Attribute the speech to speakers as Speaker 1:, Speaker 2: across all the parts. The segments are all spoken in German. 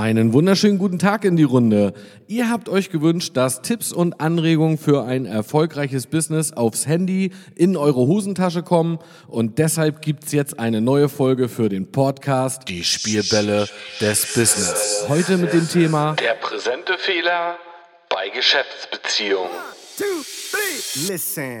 Speaker 1: Einen wunderschönen guten Tag in die Runde. Ihr habt euch gewünscht, dass Tipps und Anregungen für ein erfolgreiches Business aufs Handy in eure Hosentasche kommen und deshalb gibt's jetzt eine neue Folge für den Podcast Die Spielbälle des Business. Heute mit dem Thema
Speaker 2: Der präsente Fehler bei Geschäftsbeziehungen.
Speaker 3: two, three. Listen.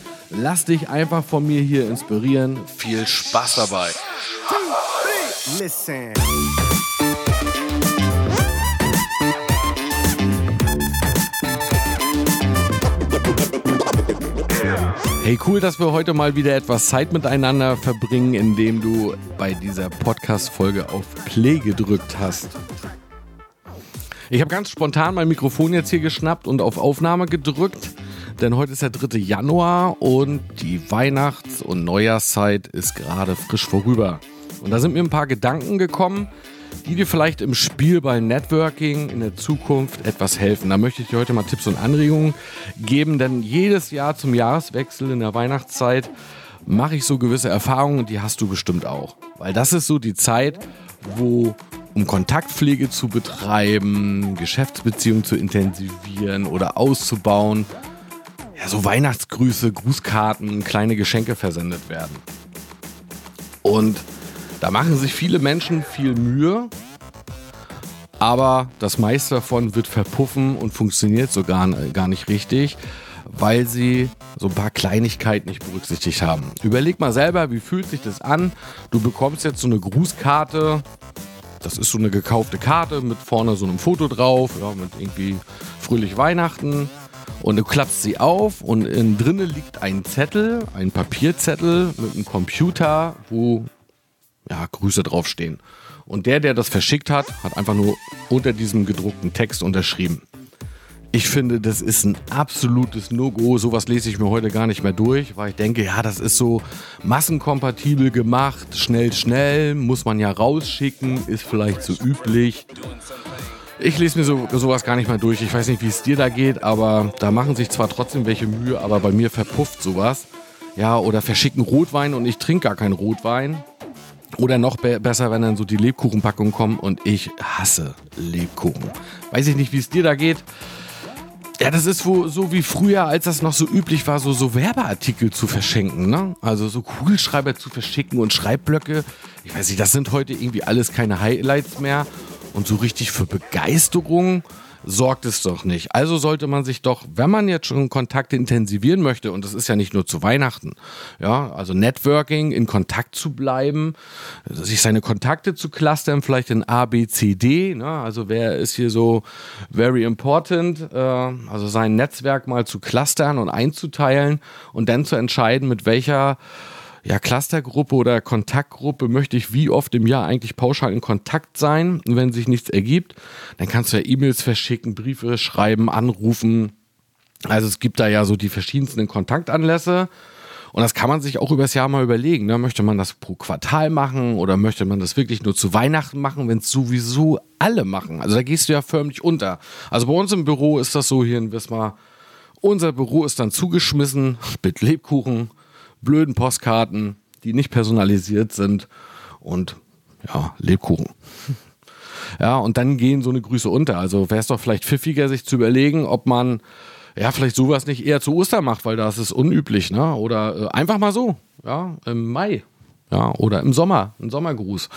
Speaker 1: Lass dich einfach von mir hier inspirieren. Viel Spaß dabei.
Speaker 3: Listen.
Speaker 1: Hey, cool, dass wir heute mal wieder etwas Zeit miteinander verbringen, indem du bei dieser Podcast-Folge auf Play gedrückt hast. Ich habe ganz spontan mein Mikrofon jetzt hier geschnappt und auf Aufnahme gedrückt, denn heute ist der 3. Januar und die Weihnachts- und Neujahrszeit ist gerade frisch vorüber. Und da sind mir ein paar Gedanken gekommen, die dir vielleicht im Spielball Networking in der Zukunft etwas helfen. Da möchte ich dir heute mal Tipps und Anregungen geben, denn jedes Jahr zum Jahreswechsel in der Weihnachtszeit mache ich so gewisse Erfahrungen und die hast du bestimmt auch. Weil das ist so die Zeit, wo um Kontaktpflege zu betreiben, Geschäftsbeziehungen zu intensivieren oder auszubauen, ja, so Weihnachtsgrüße, Grußkarten, kleine Geschenke versendet werden. Und da machen sich viele Menschen viel Mühe, aber das meiste davon wird verpuffen und funktioniert so gar, gar nicht richtig, weil sie so ein paar Kleinigkeiten nicht berücksichtigt haben. Überleg mal selber, wie fühlt sich das an? Du bekommst jetzt so eine Grußkarte. Das ist so eine gekaufte Karte mit vorne so einem Foto drauf, ja, mit irgendwie fröhlich Weihnachten. Und du klappst sie auf und innen drinnen liegt ein Zettel, ein Papierzettel mit einem Computer, wo ja, Grüße draufstehen. Und der, der das verschickt hat, hat einfach nur unter diesem gedruckten Text unterschrieben. Ich finde, das ist ein absolutes No-Go. Sowas lese ich mir heute gar nicht mehr durch, weil ich denke, ja, das ist so massenkompatibel gemacht, schnell, schnell, muss man ja rausschicken, ist vielleicht so üblich. Ich lese mir so, sowas gar nicht mehr durch. Ich weiß nicht, wie es dir da geht, aber da machen sich zwar trotzdem welche Mühe, aber bei mir verpufft sowas. Ja, oder verschicken Rotwein und ich trinke gar keinen Rotwein. Oder noch be besser, wenn dann so die Lebkuchenpackungen kommen und ich hasse Lebkuchen. Weiß ich nicht, wie es dir da geht. Ja, das ist wo, so wie früher, als das noch so üblich war, so, so Werbeartikel zu verschenken. Ne? Also so Kugelschreiber zu verschicken und Schreibblöcke. Ich weiß nicht, das sind heute irgendwie alles keine Highlights mehr. Und so richtig für Begeisterung sorgt es doch nicht. Also sollte man sich doch, wenn man jetzt schon Kontakte intensivieren möchte, und das ist ja nicht nur zu Weihnachten, ja, also Networking, in Kontakt zu bleiben, sich seine Kontakte zu clustern, vielleicht in A, B, C, D, ne? also wer ist hier so very important, äh, also sein Netzwerk mal zu clustern und einzuteilen und dann zu entscheiden, mit welcher ja, Clustergruppe oder Kontaktgruppe möchte ich wie oft im Jahr eigentlich pauschal in Kontakt sein. Wenn sich nichts ergibt, dann kannst du ja E-Mails verschicken, Briefe schreiben, anrufen. Also es gibt da ja so die verschiedensten Kontaktanlässe. Und das kann man sich auch übers Jahr mal überlegen. Ne? Möchte man das pro Quartal machen oder möchte man das wirklich nur zu Weihnachten machen, wenn es sowieso alle machen? Also da gehst du ja förmlich unter. Also bei uns im Büro ist das so hier in Wismar. Unser Büro ist dann zugeschmissen mit Lebkuchen, blöden Postkarten, die nicht personalisiert sind und ja, Lebkuchen. Ja, und dann gehen so eine Grüße unter. Also wäre es doch vielleicht pfiffiger, sich zu überlegen, ob man ja vielleicht sowas nicht eher zu Ostern macht, weil das ist unüblich, ne? Oder äh, einfach mal so, ja, im Mai. Ja, oder im Sommer, ein Sommergruß.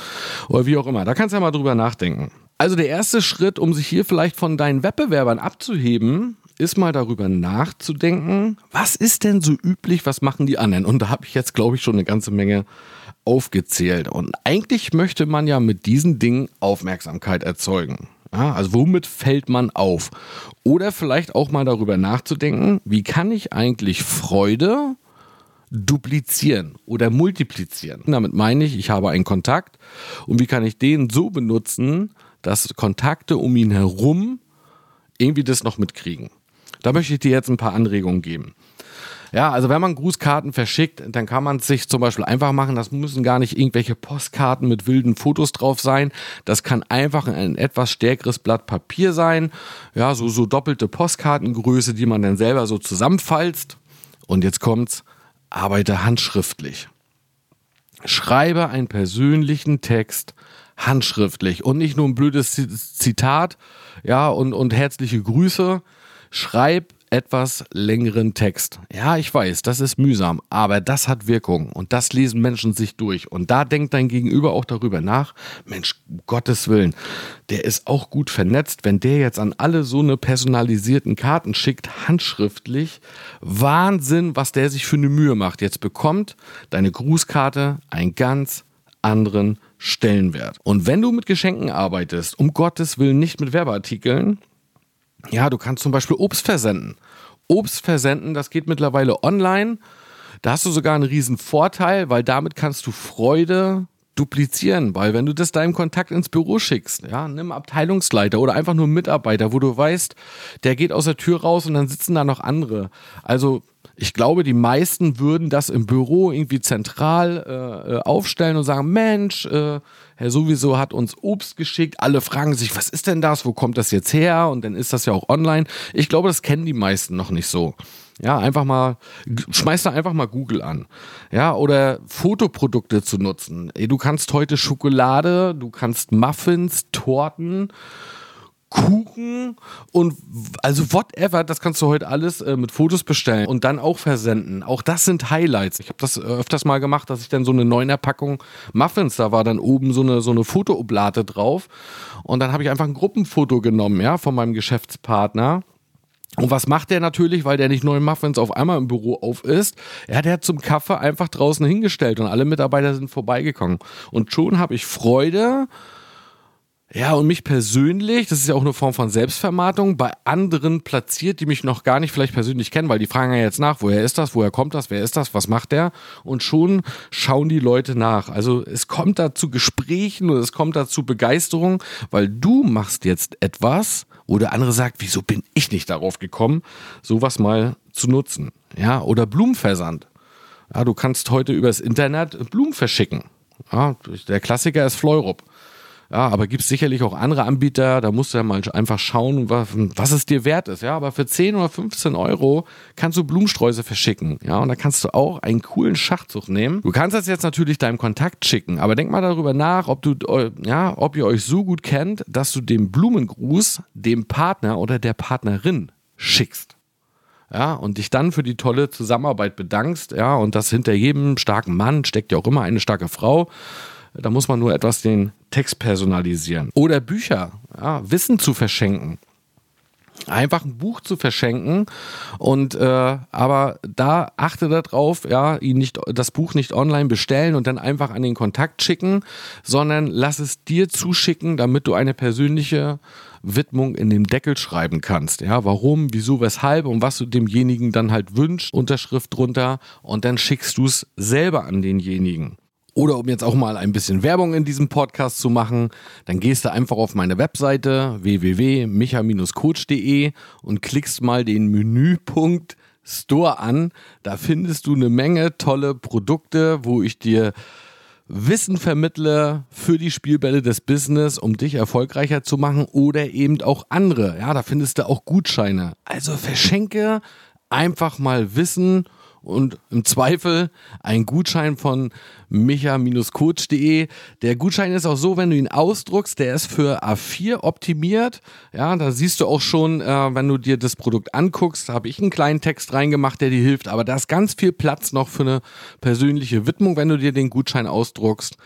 Speaker 1: Oder wie auch immer. Da kannst du ja mal drüber nachdenken. Also der erste Schritt, um sich hier vielleicht von deinen Wettbewerbern abzuheben, ist mal darüber nachzudenken, was ist denn so üblich, was machen die anderen? Und da habe ich jetzt, glaube ich, schon eine ganze Menge aufgezählt. Und eigentlich möchte man ja mit diesen Dingen Aufmerksamkeit erzeugen. Ja, also womit fällt man auf? Oder vielleicht auch mal darüber nachzudenken, wie kann ich eigentlich Freude duplizieren oder multiplizieren. Damit meine ich, ich habe einen Kontakt und wie kann ich den so benutzen, dass Kontakte um ihn herum irgendwie das noch mitkriegen. Da möchte ich dir jetzt ein paar Anregungen geben. Ja, also wenn man Grußkarten verschickt, dann kann man es sich zum Beispiel einfach machen. Das müssen gar nicht irgendwelche Postkarten mit wilden Fotos drauf sein. Das kann einfach ein etwas stärkeres Blatt Papier sein. Ja, so, so doppelte Postkartengröße, die man dann selber so zusammenfalzt. Und jetzt kommt's, arbeite handschriftlich. Schreibe einen persönlichen Text handschriftlich und nicht nur ein blödes Zitat, ja, und, und herzliche Grüße. Schreib etwas längeren Text. Ja, ich weiß, das ist mühsam, aber das hat Wirkung und das lesen Menschen sich durch. Und da denkt dein Gegenüber auch darüber nach, Mensch, Gottes Willen, der ist auch gut vernetzt, wenn der jetzt an alle so eine personalisierten Karten schickt, handschriftlich. Wahnsinn, was der sich für eine Mühe macht. Jetzt bekommt deine Grußkarte einen ganz anderen Stellenwert. Und wenn du mit Geschenken arbeitest, um Gottes Willen nicht mit Werbeartikeln, ja, du kannst zum Beispiel Obst versenden. Obst versenden, das geht mittlerweile online. Da hast du sogar einen riesen Vorteil, weil damit kannst du Freude duplizieren, weil wenn du das deinem Kontakt ins Büro schickst, ja, nimm Abteilungsleiter oder einfach nur Mitarbeiter, wo du weißt, der geht aus der Tür raus und dann sitzen da noch andere. Also ich glaube, die meisten würden das im Büro irgendwie zentral äh, äh, aufstellen und sagen, Mensch, äh, Herr sowieso hat uns Obst geschickt. Alle fragen sich, was ist denn das? Wo kommt das jetzt her? Und dann ist das ja auch online. Ich glaube, das kennen die meisten noch nicht so. Ja, einfach mal, schmeiß da einfach mal Google an. Ja, oder Fotoprodukte zu nutzen. Du kannst heute Schokolade, du kannst Muffins, Torten, Kuchen und also whatever, das kannst du heute alles äh, mit Fotos bestellen und dann auch versenden. Auch das sind Highlights. Ich habe das öfters mal gemacht, dass ich dann so eine neuner Packung Muffins, da war dann oben so eine so eine Fotooblate drauf und dann habe ich einfach ein Gruppenfoto genommen, ja, von meinem Geschäftspartner. Und was macht der natürlich, weil der nicht neun Muffins auf einmal im Büro auf ist? Ja, der hat zum Kaffee einfach draußen hingestellt und alle Mitarbeiter sind vorbeigekommen. Und schon habe ich Freude ja, und mich persönlich, das ist ja auch eine Form von Selbstvermarktung, bei anderen platziert, die mich noch gar nicht vielleicht persönlich kennen, weil die fragen ja jetzt nach, woher ist das, woher kommt das, wer ist das, was macht der? Und schon schauen die Leute nach. Also es kommt da zu Gesprächen und es kommt da zu Begeisterung, weil du machst jetzt etwas, wo der andere sagt, wieso bin ich nicht darauf gekommen, sowas mal zu nutzen? Ja, oder Blumenversand. Ja, du kannst heute übers Internet Blumen verschicken. Ja, der Klassiker ist Fleurup. Ja, aber gibt es sicherlich auch andere Anbieter, da musst du ja mal einfach schauen, was, was es dir wert ist. Ja, aber für 10 oder 15 Euro kannst du Blumensträuße verschicken. Ja, und da kannst du auch einen coolen Schachzug nehmen. Du kannst das jetzt natürlich deinem Kontakt schicken, aber denk mal darüber nach, ob du, ja, ob ihr euch so gut kennt, dass du den Blumengruß dem Partner oder der Partnerin schickst ja, und dich dann für die tolle Zusammenarbeit bedankst, ja, und das hinter jedem starken Mann steckt ja auch immer eine starke Frau. Da muss man nur etwas den Text personalisieren. Oder Bücher, ja, Wissen zu verschenken. Einfach ein Buch zu verschenken und äh, aber da achte darauf, ja, ihn nicht das Buch nicht online bestellen und dann einfach an den Kontakt schicken, sondern lass es dir zuschicken, damit du eine persönliche Widmung in dem Deckel schreiben kannst. Ja, warum, wieso, weshalb und was du demjenigen dann halt wünschst, Unterschrift drunter und dann schickst du es selber an denjenigen. Oder um jetzt auch mal ein bisschen Werbung in diesem Podcast zu machen, dann gehst du einfach auf meine Webseite www.micha-coach.de und klickst mal den Menüpunkt Store an. Da findest du eine Menge tolle Produkte, wo ich dir Wissen vermittle für die Spielbälle des Business, um dich erfolgreicher zu machen oder eben auch andere. Ja, da findest du auch Gutscheine. Also verschenke einfach mal Wissen und im Zweifel ein Gutschein von micha-coach.de. Der Gutschein ist auch so, wenn du ihn ausdruckst, der ist für A4 optimiert. Ja, da siehst du auch schon, äh, wenn du dir das Produkt anguckst, habe ich einen kleinen Text reingemacht, der dir hilft. Aber da ist ganz viel Platz noch für eine persönliche Widmung, wenn du dir den Gutschein ausdruckst.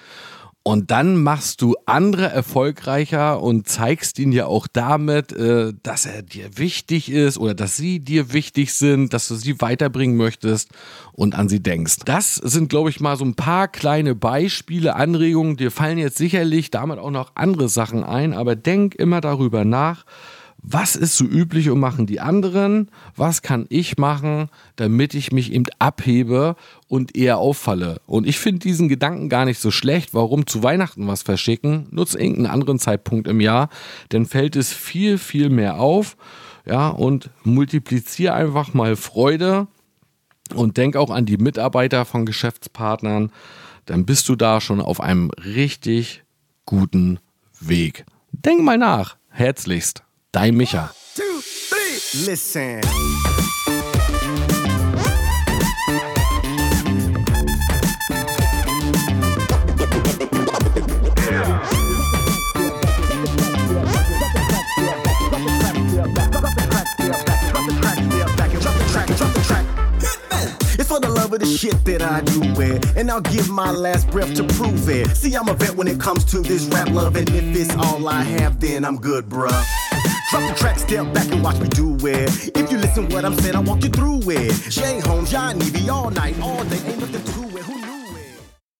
Speaker 1: Und dann machst du andere erfolgreicher und zeigst ihnen ja auch damit, äh, dass er dir wichtig ist oder dass sie dir wichtig sind, dass du sie weiterbringen möchtest und an sie denkst. Das sind, glaube ich, mal so ein paar kleine Beispiele, Anregungen. Dir fallen jetzt sicherlich damit auch noch andere Sachen ein, aber denk immer darüber nach, was ist so üblich und machen die anderen? Was kann ich machen, damit ich mich eben abhebe und eher auffalle? Und ich finde diesen Gedanken gar nicht so schlecht. Warum zu Weihnachten was verschicken? Nutz irgendeinen anderen Zeitpunkt im Jahr, dann fällt es viel, viel mehr auf. Ja, und multipliziere einfach mal Freude und denk auch an die Mitarbeiter von Geschäftspartnern. Dann bist du da schon auf einem richtig guten Weg. Denk mal nach. Herzlichst. Dein Micha.
Speaker 3: Two, three, listen. It's for the love of the shit that I do it. And I'll give my last breath to prove it. See, I'm a vet when it comes to this rap love. And if it's all I have, then I'm good, bruh. Drop the track, step back and watch me do it. If you listen what I'm saying, I'll walk you through it. Jay Holmes, John Evie, all night, all day, ain't nothing to